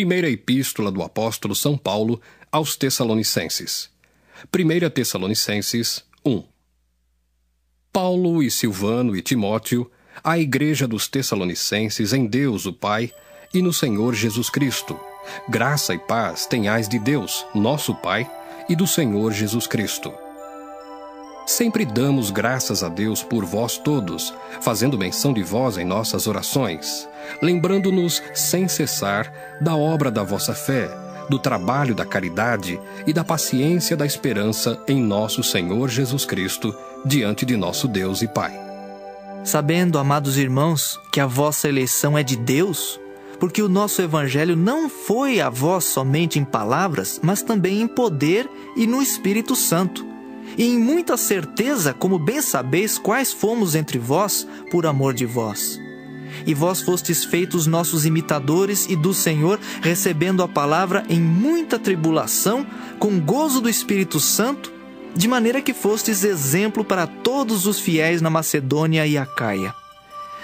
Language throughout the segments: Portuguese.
Primeira Epístola do Apóstolo São Paulo aos Tessalonicenses. 1 Tessalonicenses 1 Paulo e Silvano e Timóteo, à Igreja dos Tessalonicenses em Deus o Pai e no Senhor Jesus Cristo. Graça e paz tenhais de Deus, nosso Pai, e do Senhor Jesus Cristo. Sempre damos graças a Deus por vós todos, fazendo menção de vós em nossas orações, lembrando-nos sem cessar da obra da vossa fé, do trabalho da caridade e da paciência da esperança em nosso Senhor Jesus Cristo, diante de nosso Deus e Pai. Sabendo, amados irmãos, que a vossa eleição é de Deus, porque o nosso evangelho não foi a vós somente em palavras, mas também em poder e no Espírito Santo e em muita certeza, como bem sabeis, quais fomos entre vós por amor de vós. E vós fostes feitos nossos imitadores e do Senhor, recebendo a palavra em muita tribulação, com gozo do Espírito Santo, de maneira que fostes exemplo para todos os fiéis na Macedônia e Acaia.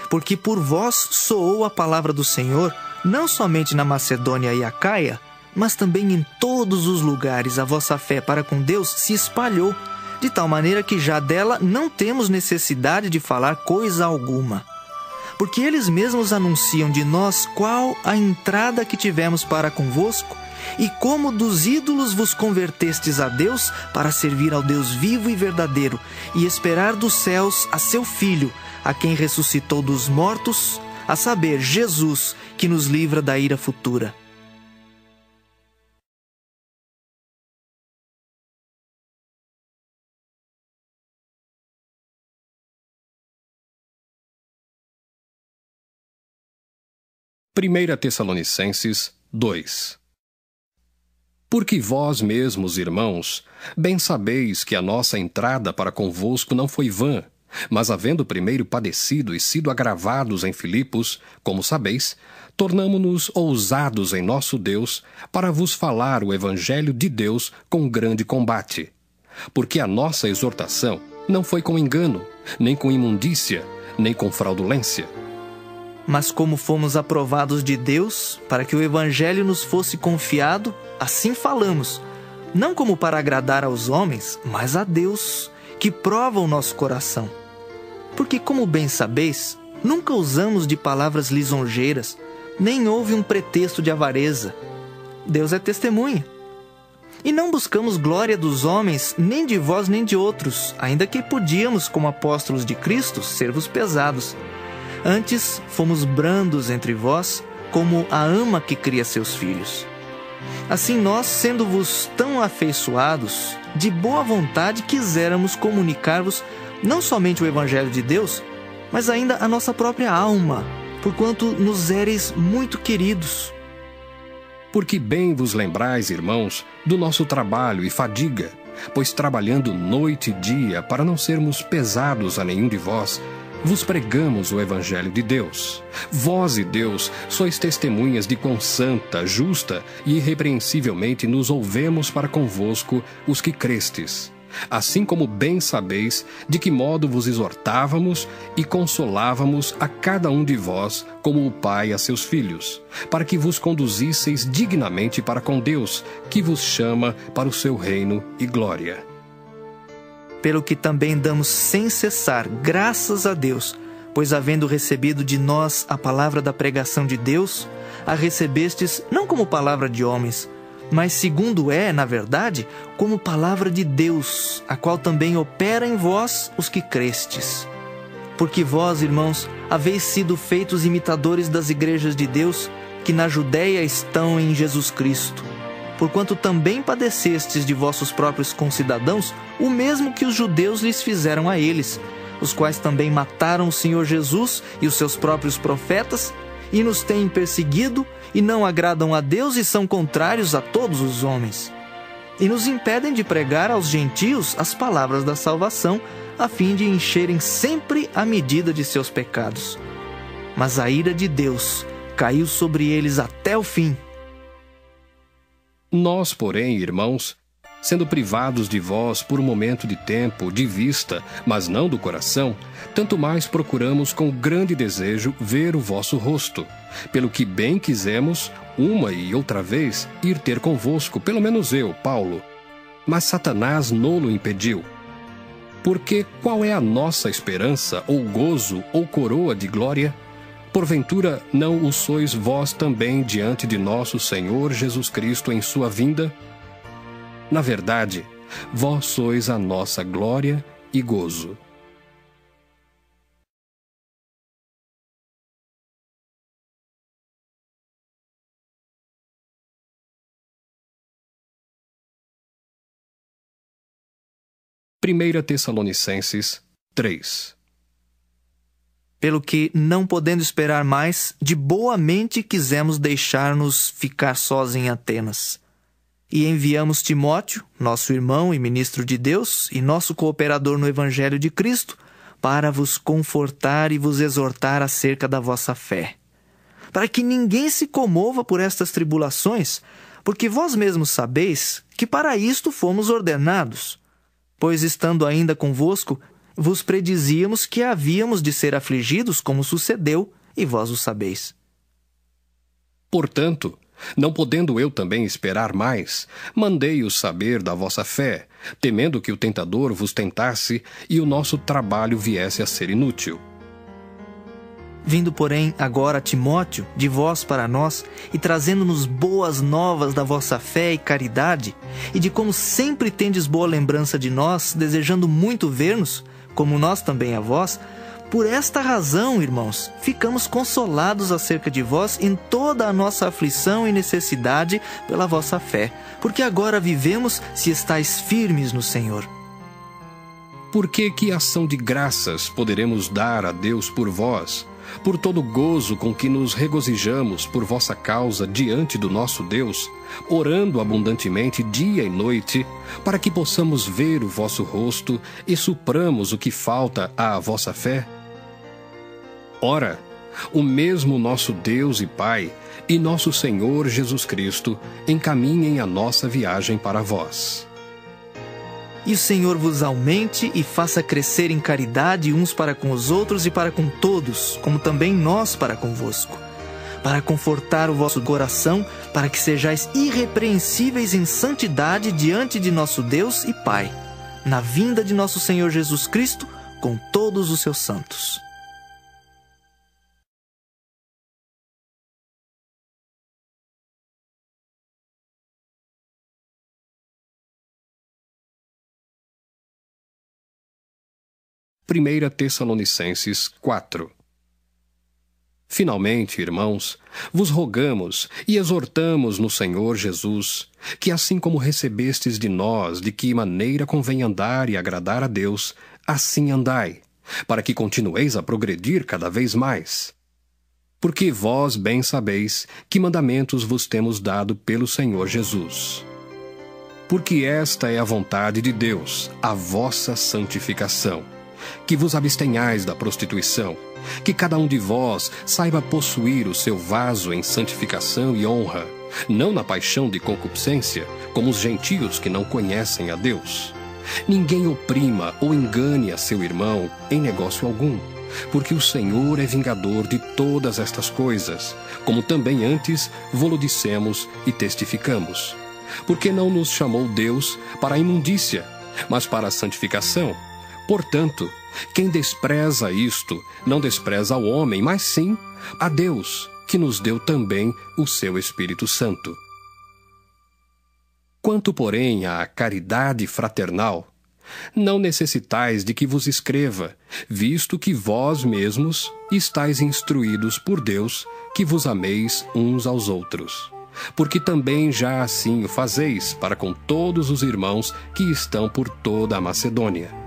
Porque por vós soou a palavra do Senhor, não somente na Macedônia e Acaia, mas também em todos os lugares a vossa fé para com Deus se espalhou de tal maneira que já dela não temos necessidade de falar coisa alguma. Porque eles mesmos anunciam de nós qual a entrada que tivemos para convosco, e como dos ídolos vos convertestes a Deus para servir ao Deus vivo e verdadeiro, e esperar dos céus a seu Filho, a quem ressuscitou dos mortos, a saber, Jesus, que nos livra da ira futura. Primeira Tessalonicenses 2 Porque vós mesmos, irmãos, bem sabeis que a nossa entrada para convosco não foi vã, mas havendo primeiro padecido e sido agravados em Filipos, como sabeis, tornamo-nos ousados em nosso Deus para vos falar o Evangelho de Deus com grande combate. Porque a nossa exortação não foi com engano, nem com imundícia, nem com fraudulência mas como fomos aprovados de Deus para que o Evangelho nos fosse confiado, assim falamos, não como para agradar aos homens, mas a Deus, que prova o nosso coração. Porque, como bem sabeis, nunca usamos de palavras lisonjeiras, nem houve um pretexto de avareza. Deus é testemunha. E não buscamos glória dos homens, nem de vós nem de outros, ainda que podíamos, como apóstolos de Cristo, ser-vos pesados Antes fomos brandos entre vós, como a ama que cria seus filhos. Assim nós, sendo-vos tão afeiçoados, de boa vontade quiséramos comunicar-vos não somente o Evangelho de Deus, mas ainda a nossa própria alma, porquanto nos éreis muito queridos. Porque bem vos lembrais, irmãos, do nosso trabalho e fadiga, pois trabalhando noite e dia para não sermos pesados a nenhum de vós, vos pregamos o Evangelho de Deus. Vós e Deus sois testemunhas de quão santa, justa e irrepreensivelmente nos ouvemos para convosco os que crestes. Assim como bem sabeis de que modo vos exortávamos e consolávamos a cada um de vós, como o Pai a seus filhos, para que vos conduzisseis dignamente para com Deus, que vos chama para o seu reino e glória pelo que também damos sem cessar graças a Deus, pois havendo recebido de nós a palavra da pregação de Deus, a recebestes não como palavra de homens, mas segundo é, na verdade, como palavra de Deus, a qual também opera em vós os que crestes. Porque vós, irmãos, haveis sido feitos imitadores das igrejas de Deus que na Judéia estão em Jesus Cristo porquanto também padecestes de vossos próprios concidadãos o mesmo que os judeus lhes fizeram a eles, os quais também mataram o Senhor Jesus e os seus próprios profetas, e nos têm perseguido, e não agradam a Deus e são contrários a todos os homens. E nos impedem de pregar aos gentios as palavras da salvação, a fim de encherem sempre a medida de seus pecados. Mas a ira de Deus caiu sobre eles até o fim nós, porém, irmãos, sendo privados de vós por um momento de tempo, de vista, mas não do coração, tanto mais procuramos com grande desejo ver o vosso rosto, pelo que bem quisemos, uma e outra vez, ir ter convosco, pelo menos eu, Paulo. Mas Satanás nolo impediu. Porque qual é a nossa esperança, ou gozo, ou coroa de glória? Porventura não o sois vós também diante de nosso Senhor Jesus Cristo em sua vinda? Na verdade, vós sois a nossa glória e gozo. Primeira Tessalonicenses 3 Pelo que, não podendo esperar mais, de boa mente quisemos deixar-nos ficar sós em Atenas e enviamos Timóteo, nosso irmão e ministro de Deus e nosso cooperador no Evangelho de Cristo, para vos confortar e vos exortar acerca da vossa fé. Para que ninguém se comova por estas tribulações, porque vós mesmos sabeis que para isto fomos ordenados. Pois estando ainda convosco, vos predizíamos que havíamos de ser afligidos, como sucedeu, e vós o sabeis. Portanto, não podendo eu também esperar mais, mandei-os saber da vossa fé, temendo que o tentador vos tentasse e o nosso trabalho viesse a ser inútil. Vindo, porém, agora Timóteo, de vós para nós, e trazendo-nos boas novas da vossa fé e caridade, e de como sempre tendes boa lembrança de nós, desejando muito ver-nos, como nós também a vós, por esta razão, irmãos, ficamos consolados acerca de vós em toda a nossa aflição e necessidade pela vossa fé, porque agora vivemos se estáis firmes no Senhor. Por que que ação de graças poderemos dar a Deus por vós, por todo o gozo com que nos regozijamos por vossa causa diante do nosso Deus, orando abundantemente dia e noite, para que possamos ver o vosso rosto e supramos o que falta à vossa fé? Ora, o mesmo nosso Deus e Pai e nosso Senhor Jesus Cristo encaminhem a nossa viagem para vós. E o Senhor vos aumente e faça crescer em caridade uns para com os outros e para com todos, como também nós para convosco, para confortar o vosso coração, para que sejais irrepreensíveis em santidade diante de nosso Deus e Pai, na vinda de nosso Senhor Jesus Cristo com todos os seus santos. Primeira Tessalonicenses 4 Finalmente, irmãos, vos rogamos e exortamos no Senhor Jesus, que assim como recebestes de nós de que maneira convém andar e agradar a Deus, assim andai, para que continueis a progredir cada vez mais. Porque vós bem sabeis que mandamentos vos temos dado pelo Senhor Jesus. Porque esta é a vontade de Deus, a vossa santificação que vos abstenhais da prostituição, que cada um de vós saiba possuir o seu vaso em santificação e honra, não na paixão de concupiscência, como os gentios que não conhecem a Deus. Ninguém oprima ou engane a seu irmão em negócio algum, porque o Senhor é vingador de todas estas coisas, como também antes vô-lo dissemos e testificamos. Porque não nos chamou Deus para a imundícia, mas para a santificação. Portanto, quem despreza isto, não despreza ao homem, mas sim a Deus, que nos deu também o seu Espírito Santo. Quanto, porém, à caridade fraternal, não necessitais de que vos escreva, visto que vós mesmos estáis instruídos por Deus que vos ameis uns aos outros. Porque também já assim o fazeis para com todos os irmãos que estão por toda a Macedônia.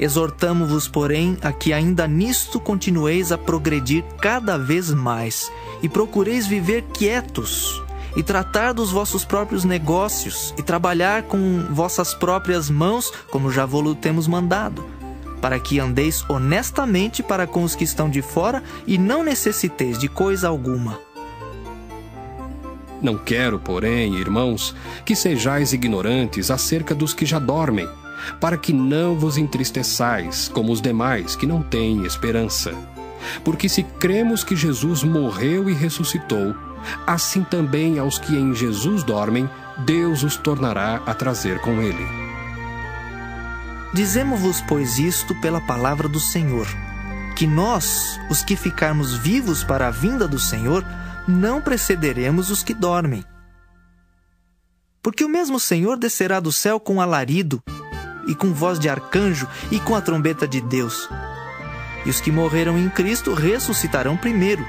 Exortamo-vos, porém, a que ainda nisto continueis a progredir cada vez mais e procureis viver quietos e tratar dos vossos próprios negócios e trabalhar com vossas próprias mãos, como já vos temos mandado, para que andeis honestamente para com os que estão de fora e não necessiteis de coisa alguma. Não quero, porém, irmãos, que sejais ignorantes acerca dos que já dormem, para que não vos entristeçais como os demais que não têm esperança. Porque se cremos que Jesus morreu e ressuscitou, assim também aos que em Jesus dormem, Deus os tornará a trazer com ele. Dizemos-vos, pois, isto pela palavra do Senhor, que nós, os que ficarmos vivos para a vinda do Senhor, não precederemos os que dormem. Porque o mesmo Senhor descerá do céu com alarido, e com voz de arcanjo, e com a trombeta de Deus. E os que morreram em Cristo ressuscitarão primeiro.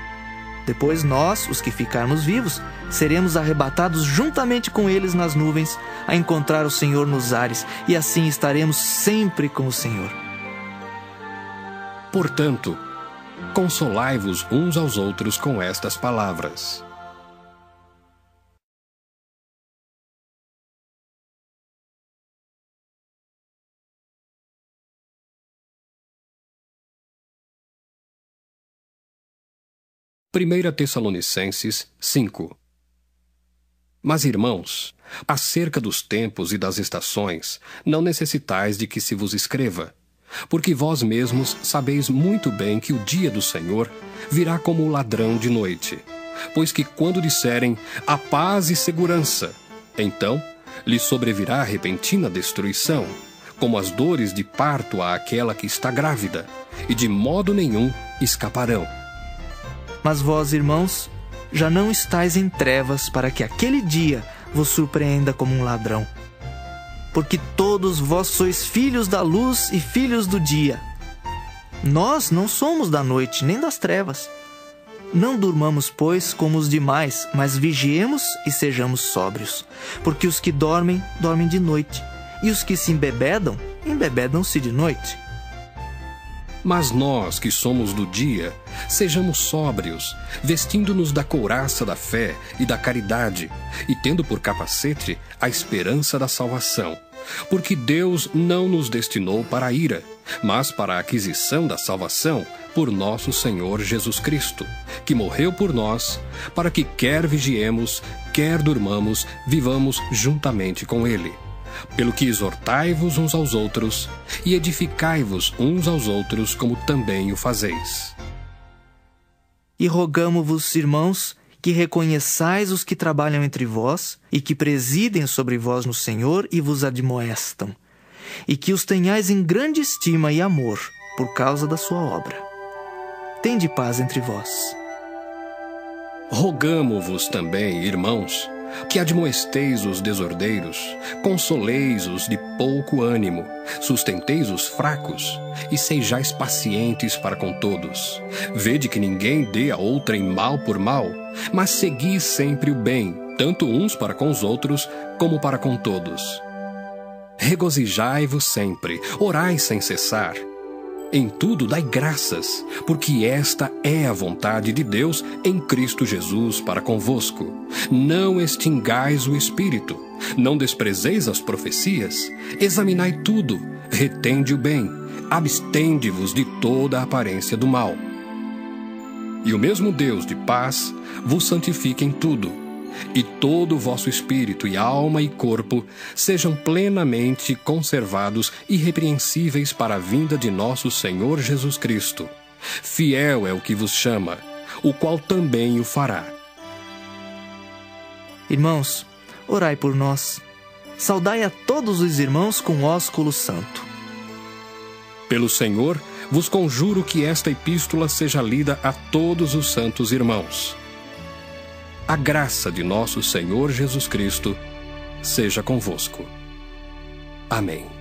Depois nós, os que ficarmos vivos, seremos arrebatados juntamente com eles nas nuvens, a encontrar o Senhor nos ares, e assim estaremos sempre com o Senhor. Portanto, consolai-vos uns aos outros com estas palavras. Primeira Tessalonicenses 5 Mas irmãos, acerca dos tempos e das estações, não necessitais de que se vos escreva porque vós mesmos sabeis muito bem que o dia do Senhor virá como o ladrão de noite. Pois que quando disserem a paz e segurança, então lhe sobrevirá repentina destruição, como as dores de parto àquela que está grávida, e de modo nenhum escaparão. Mas vós, irmãos, já não estáis em trevas para que aquele dia vos surpreenda como um ladrão porque todos vós sois filhos da luz e filhos do dia. Nós não somos da noite nem das trevas. Não durmamos, pois, como os demais, mas vigiemos e sejamos sóbrios. Porque os que dormem, dormem de noite, e os que se embebedam, embebedam-se de noite. Mas nós, que somos do dia, sejamos sóbrios, vestindo-nos da couraça da fé e da caridade, e tendo por capacete a esperança da salvação. Porque Deus não nos destinou para a ira, mas para a aquisição da salvação por nosso Senhor Jesus Cristo, que morreu por nós, para que quer vigiemos, quer durmamos, vivamos juntamente com Ele. Pelo que exortai-vos uns aos outros e edificai-vos uns aos outros, como também o fazeis. E rogamo-vos, irmãos, que reconheçais os que trabalham entre vós e que presidem sobre vós no Senhor e vos admoestam, e que os tenhais em grande estima e amor por causa da sua obra. Tende paz entre vós. Rogamo-vos também, irmãos, que admoesteis os desordeiros, consoleis os de pouco ânimo, sustenteis os fracos e sejais pacientes para com todos. Vede que ninguém dê a outrem mal por mal, mas segui sempre o bem, tanto uns para com os outros, como para com todos. Regozijai-vos sempre, orai sem cessar. Em tudo dai graças, porque esta é a vontade de Deus em Cristo Jesus para convosco. Não extingais o espírito, não desprezeis as profecias, examinai tudo, retende o bem, abstende-vos de toda a aparência do mal. E o mesmo Deus de paz vos santifique em tudo e todo o vosso espírito e alma e corpo sejam plenamente conservados irrepreensíveis para a vinda de nosso Senhor Jesus Cristo. Fiel é o que vos chama, o qual também o fará. Irmãos, orai por nós. Saudai a todos os irmãos com ósculo santo. Pelo Senhor, vos conjuro que esta epístola seja lida a todos os santos irmãos. A graça de nosso Senhor Jesus Cristo seja convosco. Amém.